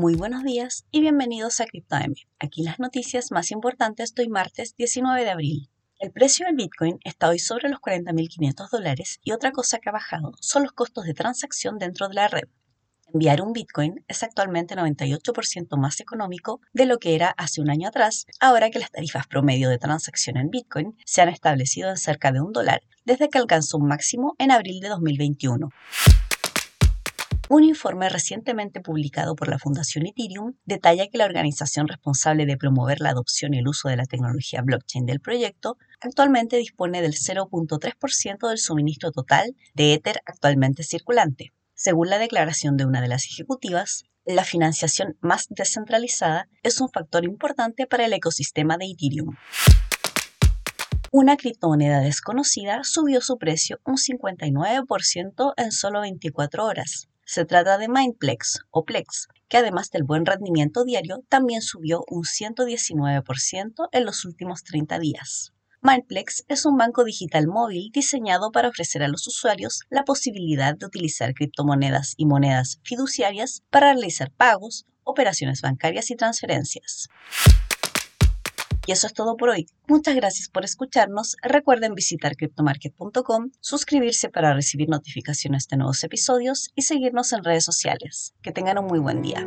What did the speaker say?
Muy buenos días y bienvenidos a CryptoM. Aquí las noticias más importantes de hoy martes 19 de abril. El precio del Bitcoin está hoy sobre los 40.500 dólares y otra cosa que ha bajado son los costos de transacción dentro de la red. Enviar un Bitcoin es actualmente 98% más económico de lo que era hace un año atrás, ahora que las tarifas promedio de transacción en Bitcoin se han establecido en cerca de un dólar desde que alcanzó un máximo en abril de 2021. Un informe recientemente publicado por la Fundación Ethereum detalla que la organización responsable de promover la adopción y el uso de la tecnología blockchain del proyecto actualmente dispone del 0.3% del suministro total de Ether actualmente circulante. Según la declaración de una de las ejecutivas, la financiación más descentralizada es un factor importante para el ecosistema de Ethereum. Una criptomoneda desconocida subió su precio un 59% en solo 24 horas. Se trata de Mindplex o Plex, que además del buen rendimiento diario, también subió un 119% en los últimos 30 días. Mindplex es un banco digital móvil diseñado para ofrecer a los usuarios la posibilidad de utilizar criptomonedas y monedas fiduciarias para realizar pagos, operaciones bancarias y transferencias. Y eso es todo por hoy. Muchas gracias por escucharnos. Recuerden visitar cryptomarket.com, suscribirse para recibir notificaciones de nuevos episodios y seguirnos en redes sociales. Que tengan un muy buen día.